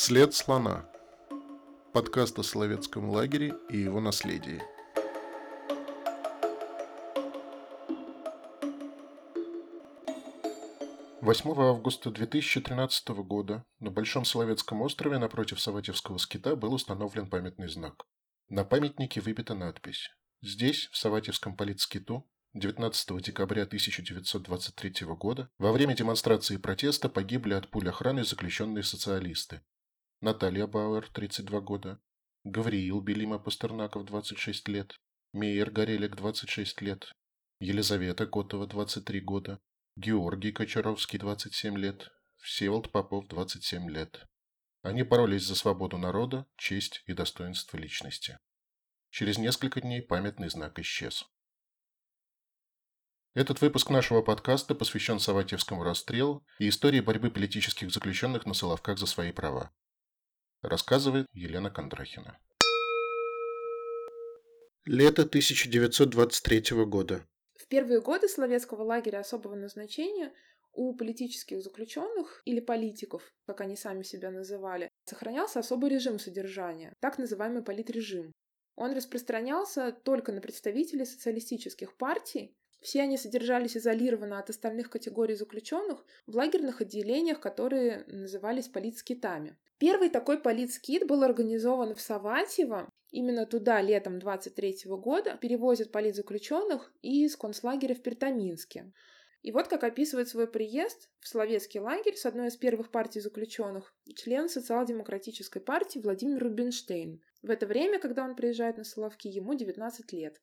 След слона. Подкаст о Соловецком лагере и его наследии. Восьмого августа 2013 года на Большом Соловецком острове напротив Саватьевского скита был установлен памятный знак. На памятнике выбита надпись «Здесь, в Саватьевском политскиту, 19 декабря 1923 года во время демонстрации протеста погибли от пуль охраны заключенные социалисты. Наталья Бауэр, 32 года, Гавриил Белима Пастернаков, 26 лет, Мейер Горелик, 26 лет, Елизавета Котова, 23 года, Георгий Кочаровский, 27 лет, Всеволод Попов, 27 лет. Они боролись за свободу народа, честь и достоинство личности. Через несколько дней памятный знак исчез. Этот выпуск нашего подкаста посвящен Саватьевскому расстрелу и истории борьбы политических заключенных на Соловках за свои права. Рассказывает Елена Кондрахина. Лето 1923 года. В первые годы Соловецкого лагеря особого назначения у политических заключенных или политиков, как они сами себя называли, сохранялся особый режим содержания, так называемый политрежим. Он распространялся только на представителей социалистических партий все они содержались изолированно от остальных категорий заключенных в лагерных отделениях, которые назывались политскитами. Первый такой политскит был организован в Саватьево. Именно туда летом 23 года перевозят политзаключенных из концлагеря в Пертаминске. И вот как описывает свой приезд в Словецкий лагерь с одной из первых партий заключенных член социал-демократической партии Владимир Рубинштейн. В это время, когда он приезжает на Соловки, ему 19 лет.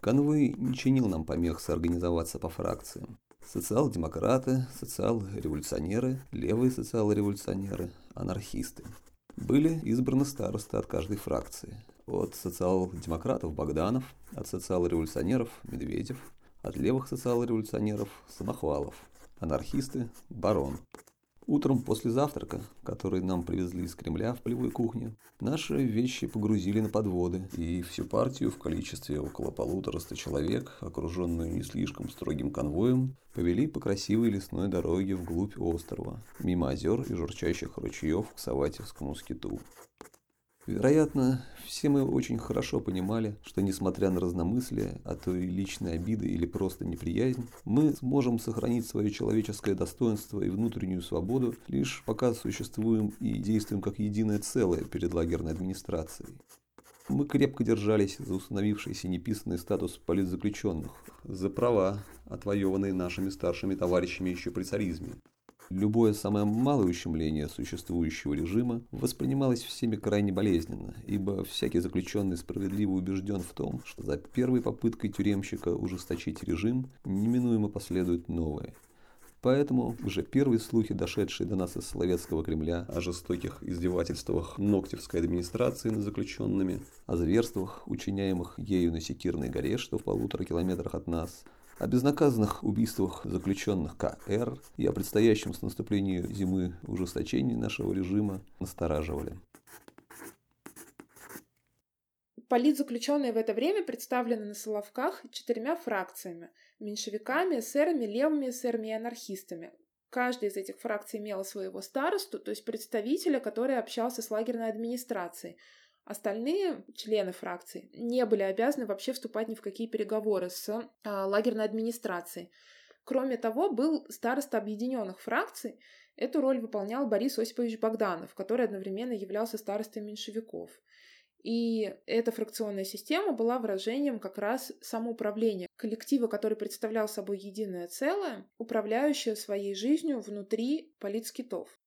Конвой не чинил нам помех соорганизоваться по фракциям. Социал-демократы, социал-революционеры, левые социал-революционеры, анархисты. Были избраны старосты от каждой фракции. От социал-демократов Богданов, от социал-революционеров Медведев, от левых социал-революционеров Самохвалов, анархисты Барон. Утром после завтрака, который нам привезли из Кремля в полевой кухне, наши вещи погрузили на подводы, и всю партию в количестве около полутораста человек, окруженную не слишком строгим конвоем, повели по красивой лесной дороге вглубь острова, мимо озер и журчащих ручьев к Саватьевскому скиту. Вероятно, все мы очень хорошо понимали, что несмотря на разномыслие, а то и личные обиды или просто неприязнь, мы сможем сохранить свое человеческое достоинство и внутреннюю свободу лишь пока существуем и действуем как единое целое перед лагерной администрацией. Мы крепко держались за установившийся неписанный статус политзаключенных, за права, отвоеванные нашими старшими товарищами еще при царизме. Любое самое малое ущемление существующего режима воспринималось всеми крайне болезненно, ибо всякий заключенный справедливо убежден в том, что за первой попыткой тюремщика ужесточить режим неминуемо последует новое. Поэтому уже первые слухи, дошедшие до нас из Словецкого Кремля о жестоких издевательствах Ноктевской администрации над заключенными, о зверствах, учиняемых ею на Секирной горе, что в полутора километрах от нас – о безнаказанных убийствах заключенных КР и о предстоящем с наступлением зимы ужесточении нашего режима настораживали. Политзаключенные в это время представлены на Соловках четырьмя фракциями – меньшевиками, эсерами, левыми эсерами и анархистами. Каждая из этих фракций имела своего старосту, то есть представителя, который общался с лагерной администрацией – Остальные члены фракции не были обязаны вообще вступать ни в какие переговоры с а, лагерной администрацией. Кроме того, был староста объединенных фракций. Эту роль выполнял Борис Осипович Богданов, который одновременно являлся старостой меньшевиков. И эта фракционная система была выражением как раз самоуправления, коллектива, который представлял собой единое целое, управляющее своей жизнью внутри политскитов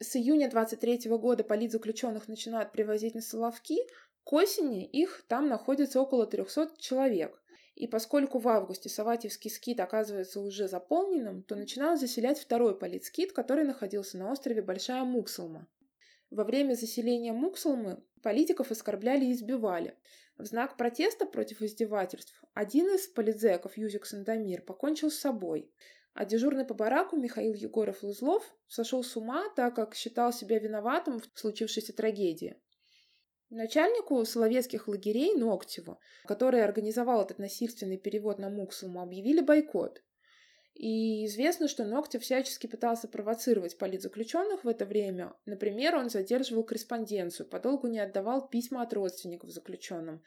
с июня 23 года политзаключенных начинают привозить на Соловки, к осени их там находится около 300 человек. И поскольку в августе Саватьевский скит оказывается уже заполненным, то начинают заселять второй политскит, который находился на острове Большая Муксалма. Во время заселения Муксалмы политиков оскорбляли и избивали. В знак протеста против издевательств один из политзеков, Юзик Сандомир, покончил с собой. А дежурный по бараку Михаил Егоров-Лузлов сошел с ума, так как считал себя виноватым в случившейся трагедии. Начальнику Соловецких лагерей Ноктеву, который организовал этот насильственный перевод на Муксуму, объявили бойкот. И известно, что Ногтев всячески пытался провоцировать политзаключенных в это время. Например, он задерживал корреспонденцию, подолгу не отдавал письма от родственников заключенным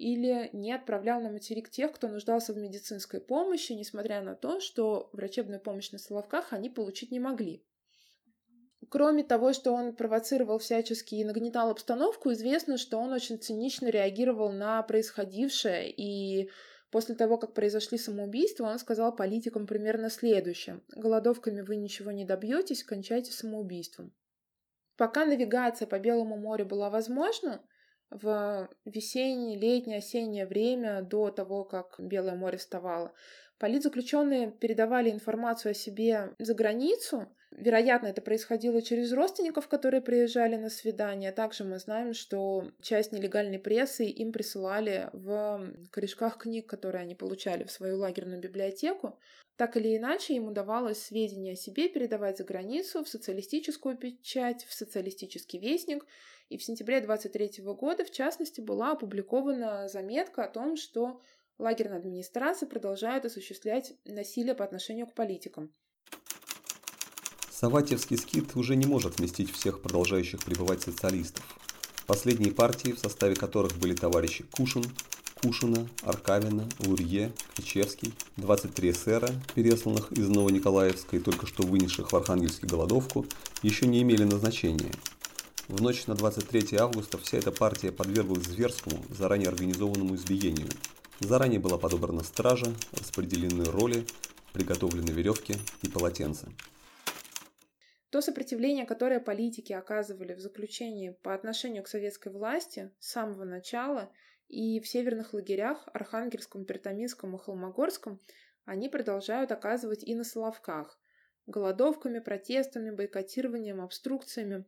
или не отправлял на материк тех, кто нуждался в медицинской помощи, несмотря на то, что врачебную помощь на Соловках они получить не могли. Кроме того, что он провоцировал всячески и нагнетал обстановку, известно, что он очень цинично реагировал на происходившее и После того, как произошли самоубийства, он сказал политикам примерно следующее. Голодовками вы ничего не добьетесь, кончайте самоубийством. Пока навигация по Белому морю была возможна, в весеннее, летнее, осеннее время, до того, как Белое море вставало, политзаключенные передавали информацию о себе за границу, Вероятно, это происходило через родственников, которые приезжали на свидание. Также мы знаем, что часть нелегальной прессы им присылали в корешках книг, которые они получали в свою лагерную библиотеку. Так или иначе, им удавалось сведения о себе передавать за границу, в социалистическую печать, в социалистический вестник. И в сентябре 23 года, в частности, была опубликована заметка о том, что лагерная администрация продолжает осуществлять насилие по отношению к политикам. Саватьевский скит уже не может вместить всех продолжающих пребывать социалистов. Последние партии, в составе которых были товарищи Кушин, Кушина, Аркавина, Лурье, Ключевский, 23 эсера, пересланных из Новониколаевска и только что вынесших в Архангельске голодовку, еще не имели назначения. В ночь на 23 августа вся эта партия подверглась зверскому, заранее организованному избиению. Заранее была подобрана стража, распределены роли, приготовлены веревки и полотенца. То сопротивление, которое политики оказывали в заключении по отношению к советской власти с самого начала и в северных лагерях Архангельском, Пертаминском и Холмогорском, они продолжают оказывать и на Соловках. Голодовками, протестами, бойкотированием, обструкциями.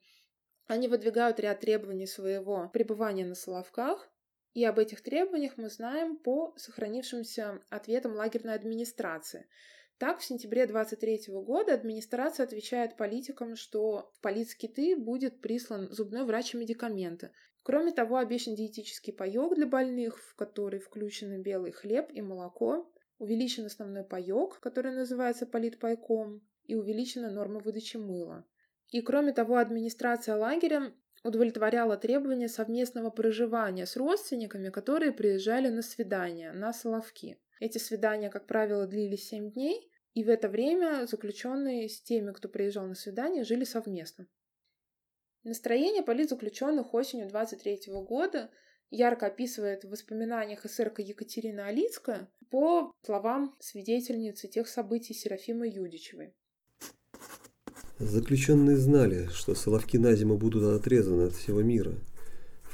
Они выдвигают ряд требований своего пребывания на Соловках, и об этих требованиях мы знаем по сохранившимся ответам лагерной администрации – так, в сентябре 23 года администрация отвечает политикам, что в политскиты будет прислан зубной врач и медикаменты. Кроме того, обещан диетический паёк для больных, в который включены белый хлеб и молоко, увеличен основной паёк, который называется политпайком, и увеличена норма выдачи мыла. И кроме того, администрация лагеря удовлетворяла требования совместного проживания с родственниками, которые приезжали на свидания, на Соловки. Эти свидания, как правило, длились 7 дней, и в это время заключенные с теми, кто приезжал на свидание, жили совместно. Настроение политзаключенных осенью 23 года ярко описывает в воспоминаниях эсерка Екатерина Алицкая по словам свидетельницы тех событий Серафимы Юдичевой. Заключенные знали, что Соловки на зиму будут отрезаны от всего мира –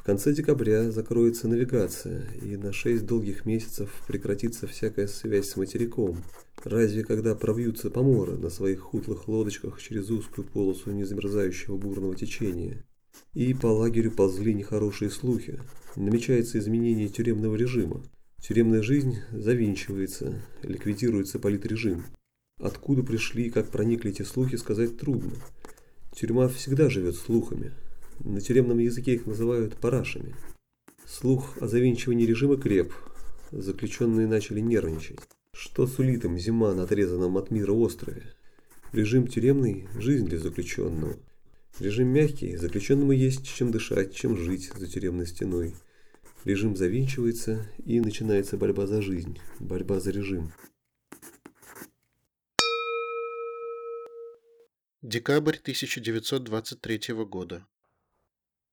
конце декабря закроется навигация, и на шесть долгих месяцев прекратится всякая связь с материком. Разве когда провьются поморы на своих хутлых лодочках через узкую полосу незамерзающего бурного течения? И по лагерю ползли нехорошие слухи. Намечается изменение тюремного режима. Тюремная жизнь завинчивается, ликвидируется политрежим. Откуда пришли и как проникли эти слухи, сказать трудно. Тюрьма всегда живет слухами, на тюремном языке их называют парашами. Слух о завинчивании режима креп. Заключенные начали нервничать. Что сулит им зима на отрезанном от мира острове? Режим тюремный – жизнь для заключенного. Режим мягкий – заключенному есть чем дышать, чем жить за тюремной стеной. Режим завинчивается и начинается борьба за жизнь, борьба за режим. Декабрь 1923 года.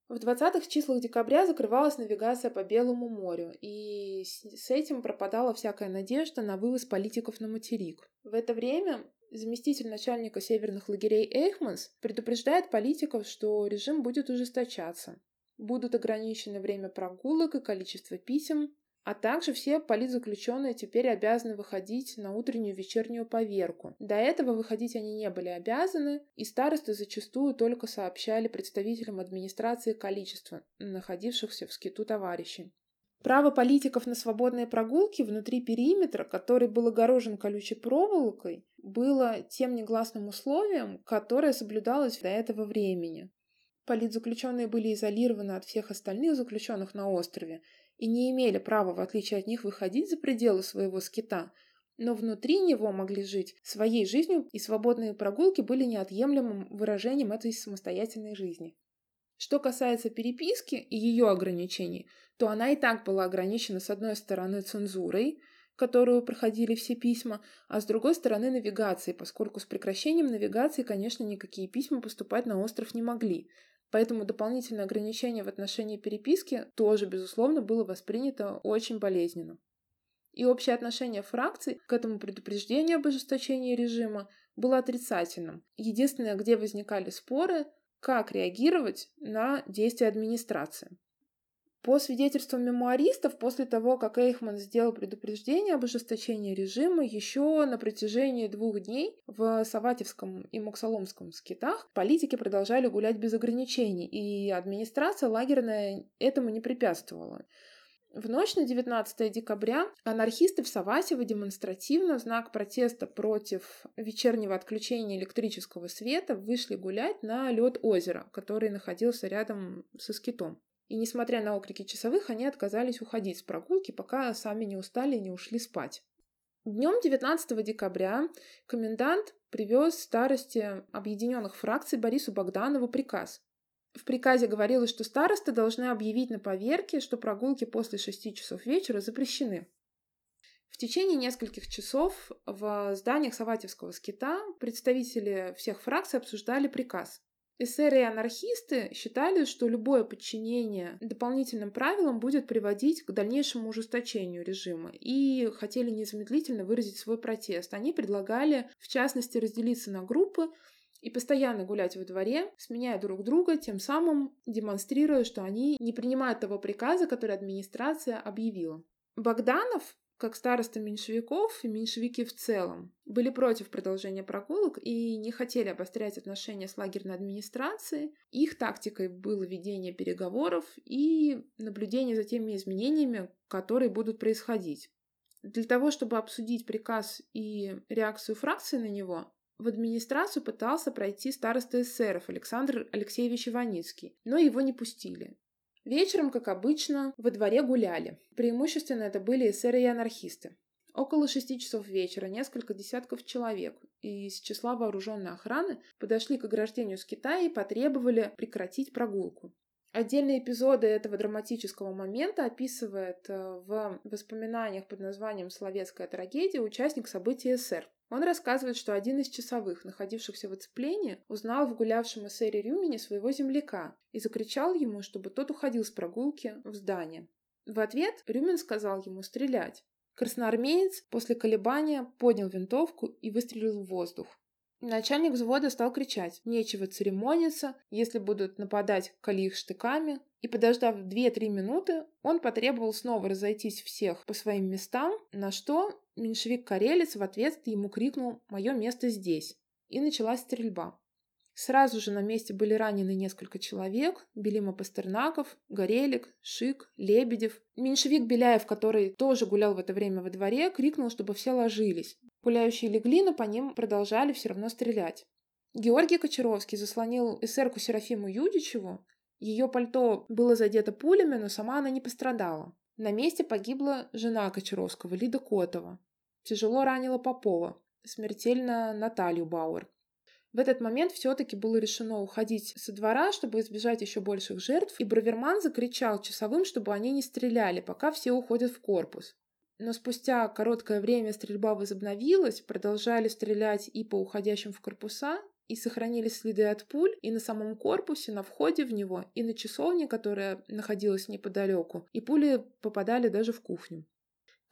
В 20-х числах декабря закрывалась навигация по Белому морю, и с этим пропадала всякая надежда на вывоз политиков на материк. В это время заместитель начальника северных лагерей Эйхманс предупреждает политиков, что режим будет ужесточаться. Будут ограничены время прогулок и количество писем, а также все политзаключенные теперь обязаны выходить на утреннюю и вечернюю поверку. До этого выходить они не были обязаны, и старосты зачастую только сообщали представителям администрации количество находившихся в скиту товарищей. Право политиков на свободные прогулки внутри периметра, который был огорожен колючей проволокой, было тем негласным условием, которое соблюдалось до этого времени. Политзаключенные были изолированы от всех остальных заключенных на острове и не имели права, в отличие от них, выходить за пределы своего скита, но внутри него могли жить своей жизнью, и свободные прогулки были неотъемлемым выражением этой самостоятельной жизни. Что касается переписки и ее ограничений, то она и так была ограничена с одной стороны цензурой, которую проходили все письма, а с другой стороны навигацией, поскольку с прекращением навигации, конечно, никакие письма поступать на остров не могли. Поэтому дополнительное ограничение в отношении переписки тоже, безусловно, было воспринято очень болезненно. И общее отношение фракций к этому предупреждению об ожесточении режима было отрицательным. Единственное, где возникали споры, как реагировать на действия администрации. По свидетельствам мемуаристов, после того, как Эйхман сделал предупреждение об ожесточении режима, еще на протяжении двух дней в Саватевском и Муксоломском скитах политики продолжали гулять без ограничений, и администрация лагерная этому не препятствовала. В ночь на 19 декабря анархисты в Саватево демонстративно в знак протеста против вечернего отключения электрического света вышли гулять на лед озера, который находился рядом со скитом. И несмотря на окрики часовых, они отказались уходить с прогулки, пока сами не устали и не ушли спать. Днем 19 декабря комендант привез старости объединенных фракций Борису Богданову приказ. В приказе говорилось, что старосты должны объявить на поверке, что прогулки после 6 часов вечера запрещены. В течение нескольких часов в зданиях Саватевского скита представители всех фракций обсуждали приказ. Эсеры и анархисты считали, что любое подчинение дополнительным правилам будет приводить к дальнейшему ужесточению режима и хотели незамедлительно выразить свой протест. Они предлагали, в частности, разделиться на группы и постоянно гулять во дворе, сменяя друг друга, тем самым демонстрируя, что они не принимают того приказа, который администрация объявила. Богданов как староста меньшевиков и меньшевики в целом были против продолжения прогулок и не хотели обострять отношения с лагерной администрацией. Их тактикой было ведение переговоров и наблюдение за теми изменениями, которые будут происходить. Для того, чтобы обсудить приказ и реакцию фракции на него, в администрацию пытался пройти староста эсеров Александр Алексеевич Иваницкий, но его не пустили. Вечером, как обычно, во дворе гуляли. Преимущественно это были эсеры и анархисты. Около шести часов вечера несколько десятков человек из числа вооруженной охраны подошли к ограждению с Китая и потребовали прекратить прогулку. Отдельные эпизоды этого драматического момента описывает э, в воспоминаниях под названием «Словецкая трагедия» участник событий СССР. Он рассказывает, что один из часовых, находившихся в оцеплении, узнал в гулявшем эсере Рюмине своего земляка и закричал ему, чтобы тот уходил с прогулки в здание. В ответ Рюмин сказал ему стрелять. Красноармеец после колебания поднял винтовку и выстрелил в воздух. Начальник взвода стал кричать «Нечего церемониться, если будут нападать, коли их штыками». И, подождав 2-3 минуты, он потребовал снова разойтись всех по своим местам, на что меньшевик-карелец в ответ ему крикнул «Мое место здесь». И началась стрельба. Сразу же на месте были ранены несколько человек. Белима Пастернаков, Горелик, Шик, Лебедев. Меньшевик Беляев, который тоже гулял в это время во дворе, крикнул, чтобы все ложились. Гуляющие легли, но по ним продолжали все равно стрелять. Георгий Кочаровский заслонил эсерку Серафиму Юдичеву. Ее пальто было задето пулями, но сама она не пострадала. На месте погибла жена Кочаровского, Лида Котова. Тяжело ранила Попова, смертельно Наталью Бауэр. В этот момент все-таки было решено уходить со двора, чтобы избежать еще больших жертв, и Браверман закричал часовым, чтобы они не стреляли, пока все уходят в корпус. Но спустя короткое время стрельба возобновилась, продолжали стрелять и по уходящим в корпуса, и сохранились следы от пуль и на самом корпусе, на входе в него, и на часовне, которая находилась неподалеку, и пули попадали даже в кухню.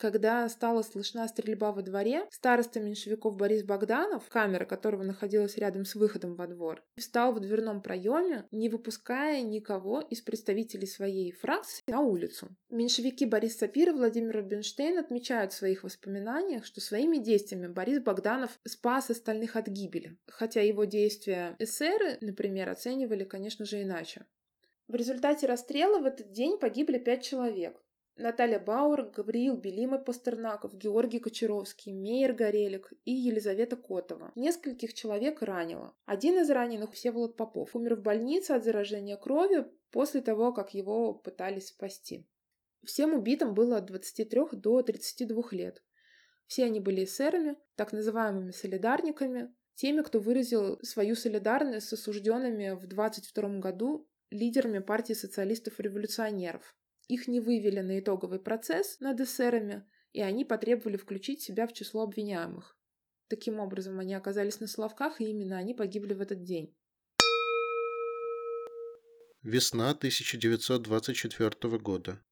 Когда стала слышна стрельба во дворе, староста меньшевиков Борис Богданов, камера которого находилась рядом с выходом во двор, встал в дверном проеме, не выпуская никого из представителей своей фракции на улицу. Меньшевики Борис Сапир и Владимир Рубинштейн отмечают в своих воспоминаниях, что своими действиями Борис Богданов спас остальных от гибели, хотя его действия эсеры, например, оценивали, конечно же, иначе. В результате расстрела в этот день погибли пять человек. Наталья Бауэр, Гавриил Белима Пастернаков, Георгий Кочаровский, Мейер Горелик и Елизавета Котова. Нескольких человек ранило. Один из раненых, Всеволод Попов, умер в больнице от заражения крови после того, как его пытались спасти. Всем убитым было от 23 до 32 лет. Все они были эсерами, так называемыми солидарниками, теми, кто выразил свою солидарность с осужденными в 22 году лидерами партии социалистов-революционеров. Их не вывели на итоговый процесс над эсерами, и они потребовали включить себя в число обвиняемых. Таким образом, они оказались на Славках, и именно они погибли в этот день. Весна 1924 года.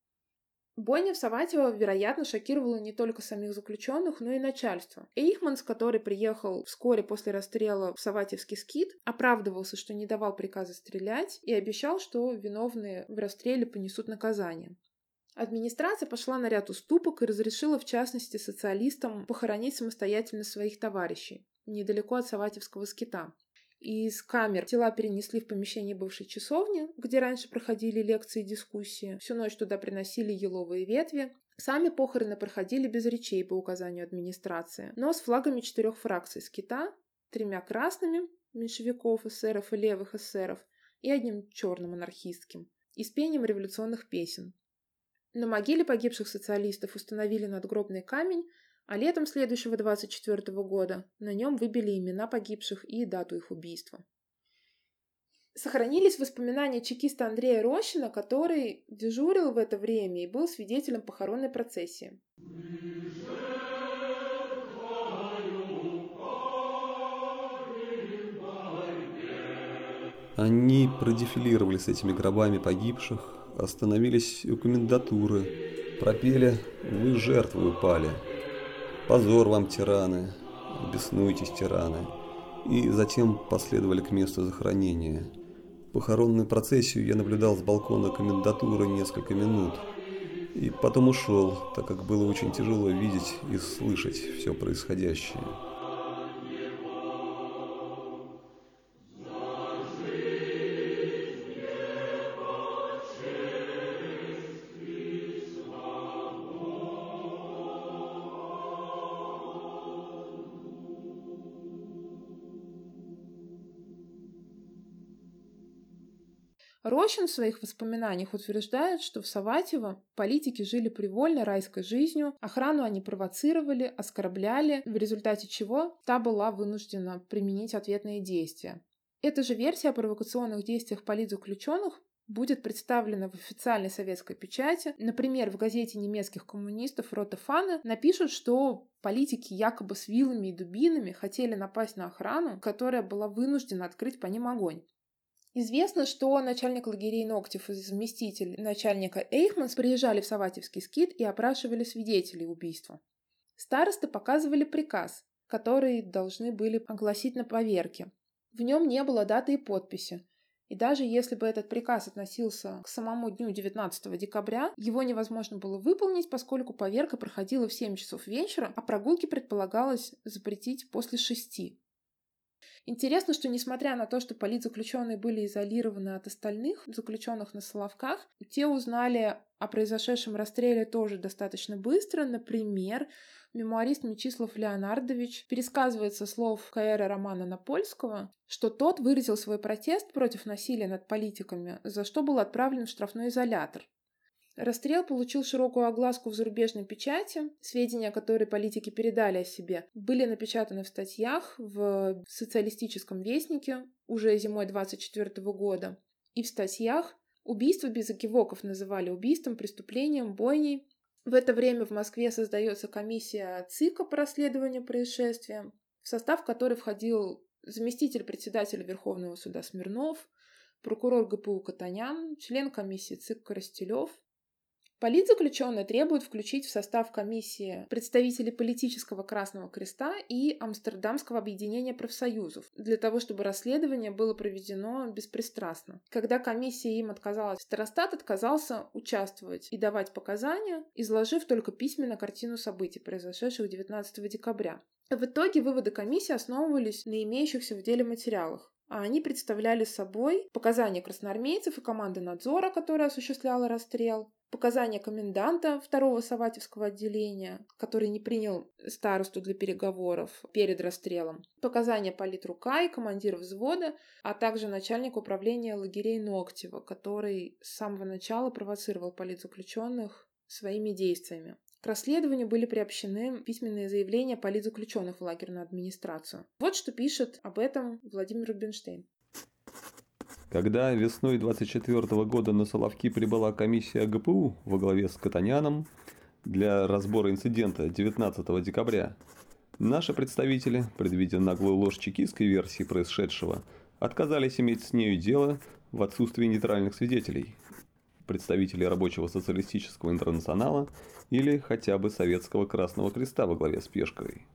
Бойня в Саватево, вероятно, шокировала не только самих заключенных, но и начальство. Эйхманс, который приехал вскоре после расстрела в Саватевский скит, оправдывался, что не давал приказа стрелять и обещал, что виновные в расстреле понесут наказание. Администрация пошла на ряд уступок и разрешила, в частности, социалистам похоронить самостоятельно своих товарищей недалеко от Саватевского скита. Из камер тела перенесли в помещение бывшей часовни, где раньше проходили лекции и дискуссии. Всю ночь туда приносили еловые ветви. Сами похороны проходили без речей по указанию администрации, но с флагами четырех фракций скита, тремя красными меньшевиков, эсеров и левых эсеров и одним черным анархистским, и с пением революционных песен. На могиле погибших социалистов установили надгробный камень, а летом следующего 24 года на нем выбили имена погибших и дату их убийства. Сохранились воспоминания чекиста Андрея Рощина, который дежурил в это время и был свидетелем похоронной процессии. Они продефилировали с этими гробами погибших, остановились у комендатуры, пропели «Вы жертвы упали», Позор вам, тираны, беснуйтесь, тираны. И затем последовали к месту захоронения. Похоронную процессию я наблюдал с балкона комендатуры несколько минут. И потом ушел, так как было очень тяжело видеть и слышать все происходящее. Рощин в своих воспоминаниях утверждает, что в Саватево политики жили привольно райской жизнью, охрану они провоцировали, оскорбляли, в результате чего та была вынуждена применить ответные действия. Эта же версия о провокационных действиях политзаключенных будет представлена в официальной советской печати. Например, в газете немецких коммунистов Рота Фана напишут, что политики якобы с вилами и дубинами хотели напасть на охрану, которая была вынуждена открыть по ним огонь. Известно, что начальник лагерей Ноктев и заместитель начальника Эйхманс приезжали в Саватевский скит и опрашивали свидетелей убийства. Старосты показывали приказ, который должны были огласить на поверке. В нем не было даты и подписи. И даже если бы этот приказ относился к самому дню 19 декабря, его невозможно было выполнить, поскольку поверка проходила в 7 часов вечера, а прогулки предполагалось запретить после 6. Интересно, что несмотря на то, что политзаключенные были изолированы от остальных заключенных на Соловках, те узнали о произошедшем расстреле тоже достаточно быстро. Например, мемуарист Мечислав Леонардович пересказывает со слов Каэра Романа Напольского, что тот выразил свой протест против насилия над политиками, за что был отправлен в штрафной изолятор. Расстрел получил широкую огласку в зарубежной печати. Сведения, которые политики передали о себе, были напечатаны в статьях в социалистическом вестнике уже зимой 24 года. И в статьях убийство без экивоков называли убийством, преступлением, бойней. В это время в Москве создается комиссия ЦИКа по расследованию происшествия, в состав которой входил заместитель председателя Верховного суда Смирнов, прокурор ГПУ Катанян, член комиссии ЦИК Коростелев, Политзаключенные требуют включить в состав комиссии представителей политического Красного Креста и Амстердамского объединения профсоюзов для того, чтобы расследование было проведено беспристрастно. Когда комиссия им отказалась, старостат отказался участвовать и давать показания, изложив только письменно картину событий, произошедших 19 декабря. В итоге выводы комиссии основывались на имеющихся в деле материалах. А они представляли собой показания красноармейцев и команды надзора, которая осуществляла расстрел, показания коменданта второго Саватевского отделения, который не принял старосту для переговоров перед расстрелом, показания политрука и командира взвода, а также начальник управления лагерей Ноктева, который с самого начала провоцировал политзаключенных своими действиями. К расследованию были приобщены письменные заявления политзаключенных в лагерную администрацию. Вот что пишет об этом Владимир Рубинштейн. Когда весной 24 года на Соловки прибыла комиссия ГПУ во главе с Катаняном для разбора инцидента 19 декабря, наши представители, предвидя наглую ложь чекистской версии происшедшего, отказались иметь с нею дело в отсутствии нейтральных свидетелей, представителей рабочего социалистического интернационала или хотя бы Советского Красного Креста во главе с Пешковой.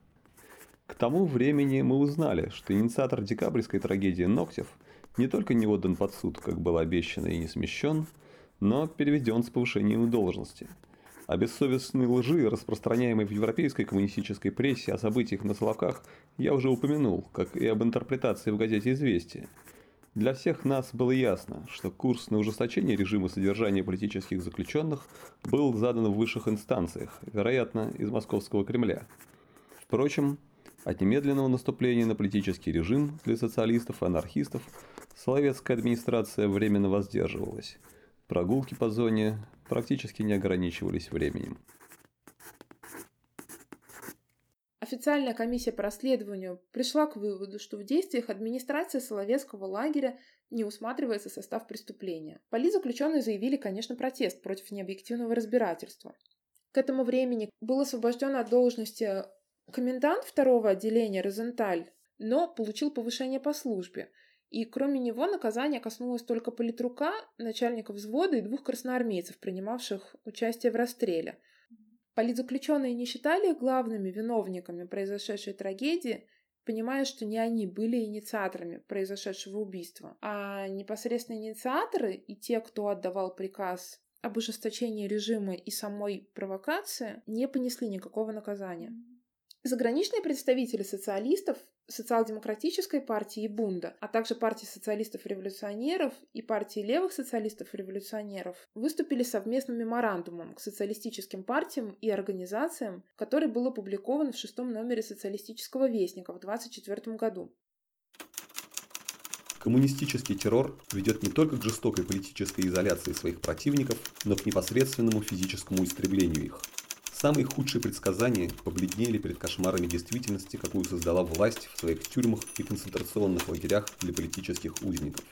К тому времени мы узнали, что инициатор декабрьской трагедии Ногтев – не только не отдан под суд, как было обещано и не смещен, но переведен с повышением должности. О бессовестной лжи, распространяемой в европейской коммунистической прессе о событиях на Соловках, я уже упомянул, как и об интерпретации в газете «Известия». Для всех нас было ясно, что курс на ужесточение режима содержания политических заключенных был задан в высших инстанциях, вероятно, из московского Кремля. Впрочем, от немедленного наступления на политический режим для социалистов и анархистов Соловецкая администрация временно воздерживалась. Прогулки по зоне практически не ограничивались временем. Официальная комиссия по расследованию пришла к выводу, что в действиях администрации Соловецкого лагеря не усматривается состав преступления. Политзаключенные заявили, конечно, протест против необъективного разбирательства. К этому времени был освобожден от должности комендант второго отделения Розенталь, но получил повышение по службе – и кроме него наказание коснулось только политрука, начальника взвода и двух красноармейцев, принимавших участие в расстреле. Политзаключенные не считали их главными виновниками произошедшей трагедии, понимая, что не они были инициаторами произошедшего убийства, а непосредственно инициаторы и те, кто отдавал приказ об ужесточении режима и самой провокации, не понесли никакого наказания. Заграничные представители социалистов, социал-демократической партии и Бунда, а также партии социалистов-революционеров и партии левых социалистов-революционеров выступили совместным меморандумом к социалистическим партиям и организациям, который был опубликован в шестом номере социалистического вестника в 1924 году. Коммунистический террор ведет не только к жестокой политической изоляции своих противников, но к непосредственному физическому истреблению их – Самые худшие предсказания побледнели перед кошмарами действительности, какую создала власть в своих тюрьмах и концентрационных лагерях для политических узников.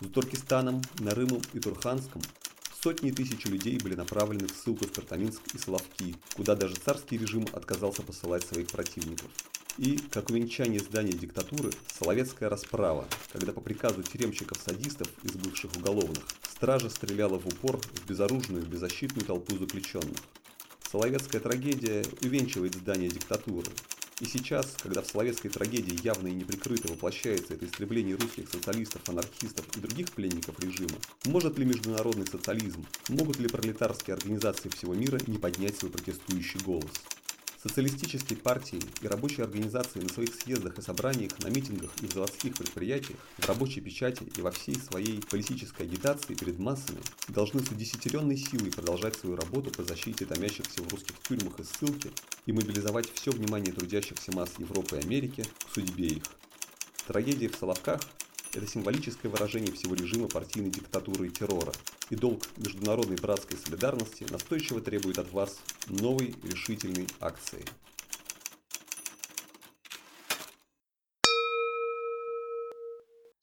За Туркестаном, Нарымом и Турханском сотни тысяч людей были направлены в ссылку в Картаминск и Соловки, куда даже царский режим отказался посылать своих противников. И, как увенчание здания диктатуры, Соловецкая расправа, когда по приказу тюремщиков-садистов из бывших уголовных стража стреляла в упор в безоружную, беззащитную толпу заключенных. Соловецкая трагедия увенчивает здание диктатуры. И сейчас, когда в словецкой трагедии явно и неприкрыто воплощается это истребление русских социалистов, анархистов и других пленников режима, может ли международный социализм, могут ли пролетарские организации всего мира не поднять свой протестующий голос? Социалистические партии и рабочие организации на своих съездах и собраниях, на митингах и в заводских предприятиях, в рабочей печати и во всей своей политической агитации перед массами должны с удесятеренной силой продолжать свою работу по защите томящихся в русских тюрьмах и ссылке и мобилизовать все внимание трудящихся масс Европы и Америки к судьбе их. Трагедия в Соловках – это символическое выражение всего режима партийной диктатуры и террора, и долг международной братской солидарности настойчиво требует от вас новой решительной акции.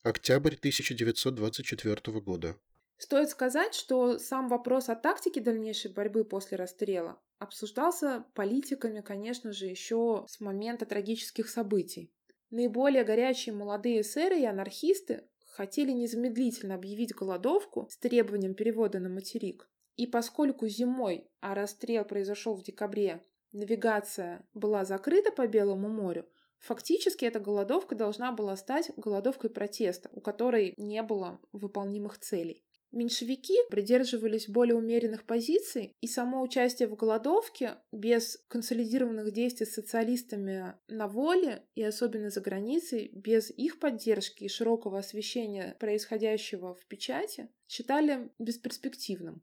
Октябрь 1924 года. Стоит сказать, что сам вопрос о тактике дальнейшей борьбы после расстрела обсуждался политиками, конечно же, еще с момента трагических событий. Наиболее горячие молодые эсеры и анархисты хотели незамедлительно объявить голодовку с требованием перевода на материк. И поскольку зимой, а расстрел произошел в декабре, навигация была закрыта по Белому морю, фактически эта голодовка должна была стать голодовкой протеста, у которой не было выполнимых целей. Меньшевики придерживались более умеренных позиций, и само участие в голодовке без консолидированных действий с социалистами на воле, и особенно за границей, без их поддержки и широкого освещения происходящего в печати, считали бесперспективным.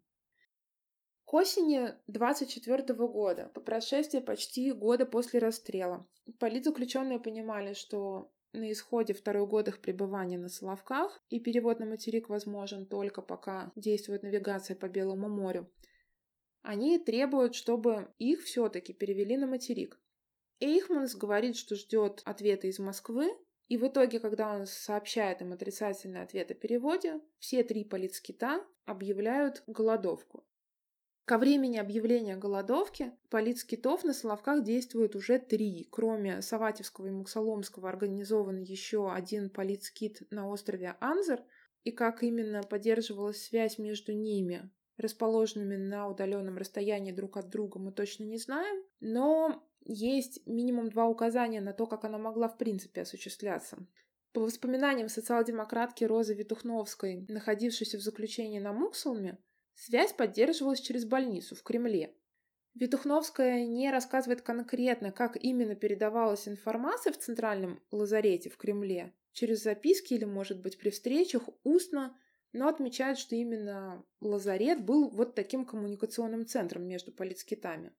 К осени 24 года, по прошествии почти года после расстрела, политзаключенные понимали, что на исходе второй год их пребывания на Соловках, и перевод на материк возможен только пока действует навигация по Белому морю. они требуют, чтобы их все-таки перевели на материк. Эйхманс говорит, что ждет ответа из Москвы, и в итоге, когда он сообщает им отрицательный ответ о переводе, все три политскита объявляют голодовку. Ко времени объявления голодовки политскитов на Соловках действует уже три. Кроме Саватевского и Муксоломского организован еще один политскит на острове Анзер. И как именно поддерживалась связь между ними, расположенными на удаленном расстоянии друг от друга, мы точно не знаем. Но есть минимум два указания на то, как она могла в принципе осуществляться. По воспоминаниям социал-демократки Розы Витухновской, находившейся в заключении на Муксулме, Связь поддерживалась через больницу в Кремле. Витухновская не рассказывает конкретно, как именно передавалась информация в центральном лазарете в Кремле, через записки или, может быть, при встречах устно, но отмечает, что именно лазарет был вот таким коммуникационным центром между политскитами.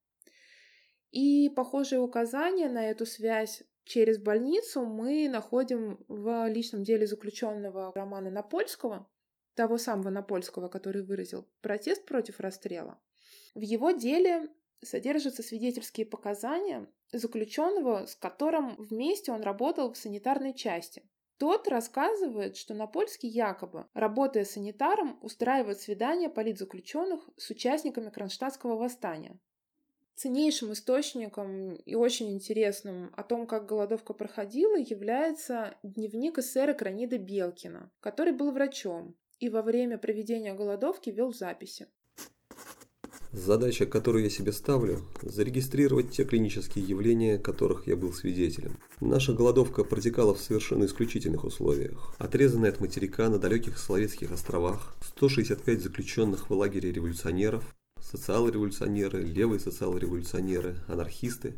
И похожие указания на эту связь через больницу мы находим в личном деле заключенного Романа Напольского, того самого Напольского, который выразил протест против расстрела, в его деле содержатся свидетельские показания заключенного, с которым вместе он работал в санитарной части. Тот рассказывает, что Напольский якобы, работая санитаром, устраивает свидания политзаключенных с участниками Кронштадтского восстания. Ценнейшим источником и очень интересным о том, как голодовка проходила, является дневник эсера Кранида Белкина, который был врачом и во время проведения голодовки вел записи. Задача, которую я себе ставлю – зарегистрировать те клинические явления, которых я был свидетелем. Наша голодовка протекала в совершенно исключительных условиях. Отрезанные от материка на далеких Соловецких островах, 165 заключенных в лагере революционеров, социал-революционеры, левые социал-революционеры, анархисты,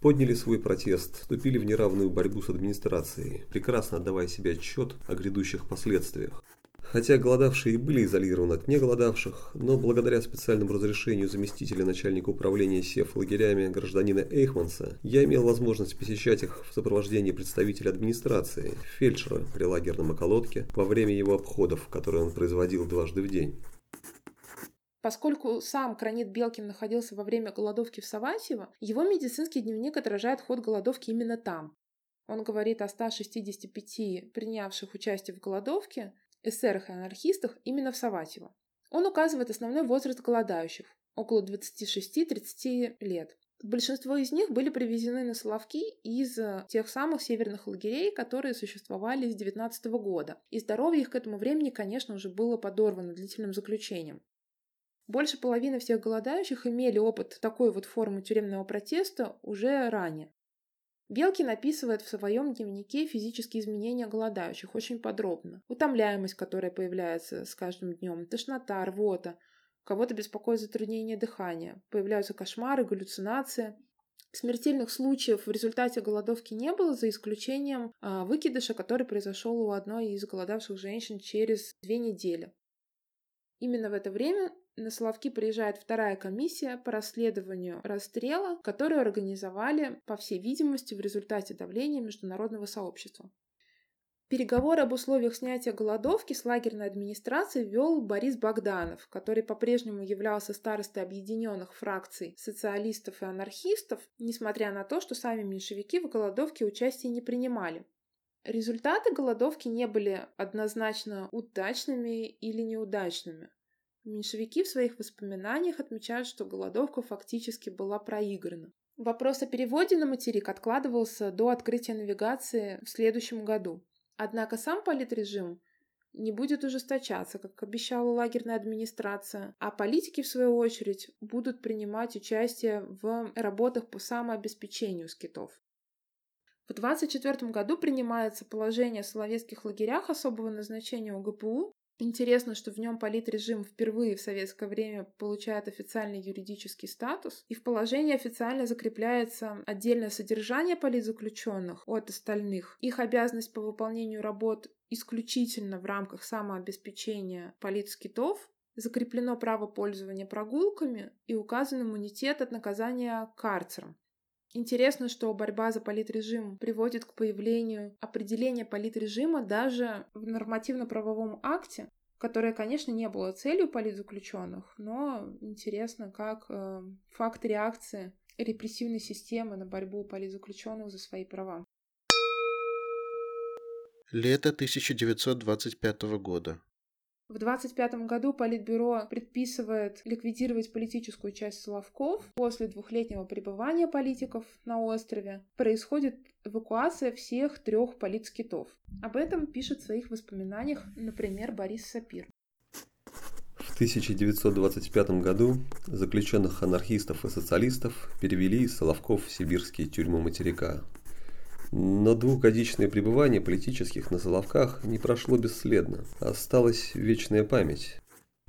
подняли свой протест, вступили в неравную борьбу с администрацией, прекрасно отдавая себе отчет о грядущих последствиях. Хотя голодавшие и были изолированы от неголодавших, но благодаря специальному разрешению заместителя начальника управления СЕФ лагерями гражданина Эйхманса, я имел возможность посещать их в сопровождении представителя администрации, фельдшера при лагерном околотке, во время его обходов, которые он производил дважды в день. Поскольку сам Кранит Белкин находился во время голодовки в Саватьево, его медицинский дневник отражает ход голодовки именно там. Он говорит о 165 принявших участие в голодовке, эсерах и анархистах именно в Саватьево. Он указывает основной возраст голодающих – около 26-30 лет. Большинство из них были привезены на Соловки из э, тех самых северных лагерей, которые существовали с 19 года. И здоровье их к этому времени, конечно, уже было подорвано длительным заключением. Больше половины всех голодающих имели опыт такой вот формы тюремного протеста уже ранее. Белкин описывает в своем дневнике физические изменения голодающих очень подробно. Утомляемость, которая появляется с каждым днем, тошнота, рвота, кого-то беспокоит затруднение дыхания, появляются кошмары, галлюцинации. Смертельных случаев в результате голодовки не было, за исключением а, выкидыша, который произошел у одной из голодавших женщин через две недели. Именно в это время на Соловки приезжает вторая комиссия по расследованию расстрела, которую организовали, по всей видимости, в результате давления международного сообщества. Переговоры об условиях снятия голодовки с лагерной администрацией вел Борис Богданов, который по-прежнему являлся старостой объединенных фракций социалистов и анархистов, несмотря на то, что сами меньшевики в голодовке участия не принимали. Результаты голодовки не были однозначно удачными или неудачными. Меньшевики в своих воспоминаниях отмечают, что голодовка фактически была проиграна. Вопрос о переводе на материк откладывался до открытия навигации в следующем году. Однако сам политрежим не будет ужесточаться, как обещала лагерная администрация, а политики, в свою очередь, будут принимать участие в работах по самообеспечению скитов. В 1924 году принимается положение о соловецких лагерях особого назначения УГПУ, Интересно, что в нем политрежим впервые в советское время получает официальный юридический статус, и в положении официально закрепляется отдельное содержание политзаключенных от остальных, их обязанность по выполнению работ исключительно в рамках самообеспечения политскитов, закреплено право пользования прогулками и указан иммунитет от наказания карцером. Интересно, что борьба за политрежим приводит к появлению определения политрежима даже в нормативно-правовом акте. которое, конечно, не было целью политзаключенных, но интересно, как э, факт реакции репрессивной системы на борьбу политзаключенных за свои права. Лето 1925 года. В 25 году Политбюро предписывает ликвидировать политическую часть Соловков. После двухлетнего пребывания политиков на острове происходит эвакуация всех трех политскитов. Об этом пишет в своих воспоминаниях, например, Борис Сапир. В 1925 году заключенных анархистов и социалистов перевели из Соловков в сибирские тюрьмы материка. Но двухгодичное пребывание политических на Соловках не прошло бесследно. Осталась вечная память.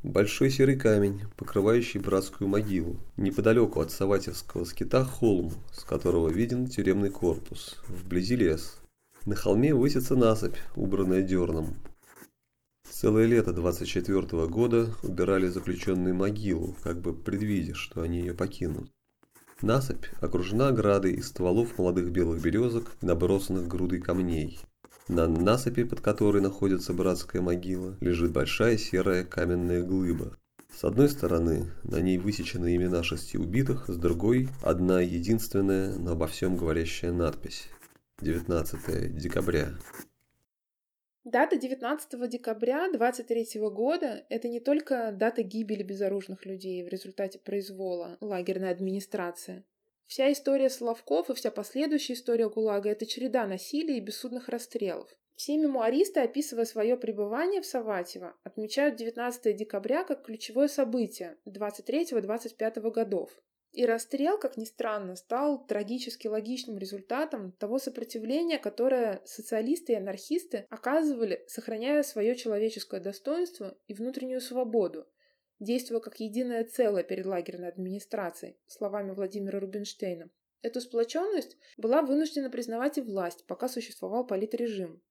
Большой серый камень, покрывающий братскую могилу. Неподалеку от Саватевского скита холм, с которого виден тюремный корпус. Вблизи лес. На холме высится насыпь, убранная дерном. Целое лето 24 -го года убирали заключенные могилу, как бы предвидя, что они ее покинут. Насыпь окружена оградой из стволов молодых белых березок и набросанных грудой камней. На насыпи, под которой находится братская могила, лежит большая серая каменная глыба. С одной стороны на ней высечены имена шести убитых, с другой – одна единственная, но обо всем говорящая надпись. 19 декабря. Дата 19 декабря 23 года – это не только дата гибели безоружных людей в результате произвола лагерной администрации. Вся история Соловков и вся последующая история ГУЛАГа – это череда насилия и бессудных расстрелов. Все мемуаристы, описывая свое пребывание в Саватево, отмечают 19 декабря как ключевое событие 23-25 годов. И расстрел, как ни странно, стал трагически логичным результатом того сопротивления, которое социалисты и анархисты оказывали, сохраняя свое человеческое достоинство и внутреннюю свободу, действуя как единое целое перед лагерной администрацией, словами Владимира Рубинштейна. Эту сплоченность была вынуждена признавать и власть, пока существовал политрежим.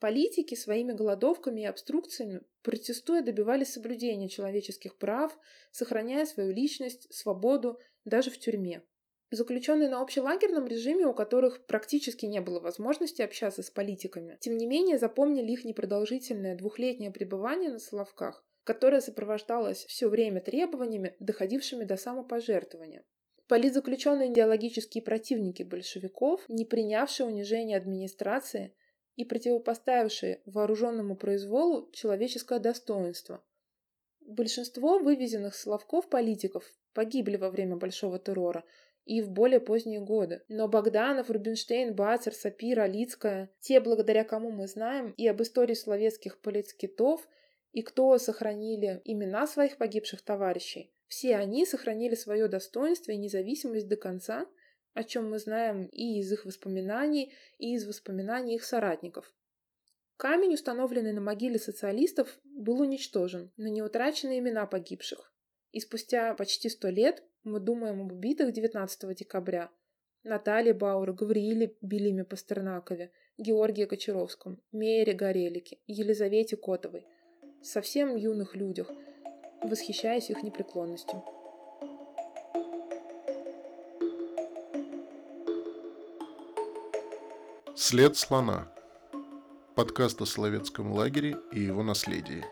Политики своими голодовками и обструкциями, протестуя, добивались соблюдения человеческих прав, сохраняя свою личность, свободу даже в тюрьме. Заключенные на общелагерном режиме, у которых практически не было возможности общаться с политиками, тем не менее запомнили их непродолжительное двухлетнее пребывание на Соловках, которое сопровождалось все время требованиями, доходившими до самопожертвования. Политзаключенные идеологические противники большевиков, не принявшие унижение администрации, и противопоставившие вооруженному произволу человеческое достоинство. Большинство вывезенных Соловков политиков погибли во время Большого террора и в более поздние годы. Но Богданов, Рубинштейн, Бацер, Сапир, Алицкая, те, благодаря кому мы знаем и об истории словецких политскитов, и кто сохранили имена своих погибших товарищей, все они сохранили свое достоинство и независимость до конца – о чем мы знаем и из их воспоминаний, и из воспоминаний их соратников. Камень, установленный на могиле социалистов, был уничтожен на неутраченные имена погибших. И спустя почти сто лет мы думаем об убитых 19 декабря Наталье Бауэр, Гаврииле Белиме Пастернакове, Георгии Кочаровском, Мейере Горелике, Елизавете Котовой, совсем юных людях, восхищаясь их непреклонностью. След слона. Подкаст о Соловецком лагере и его наследии.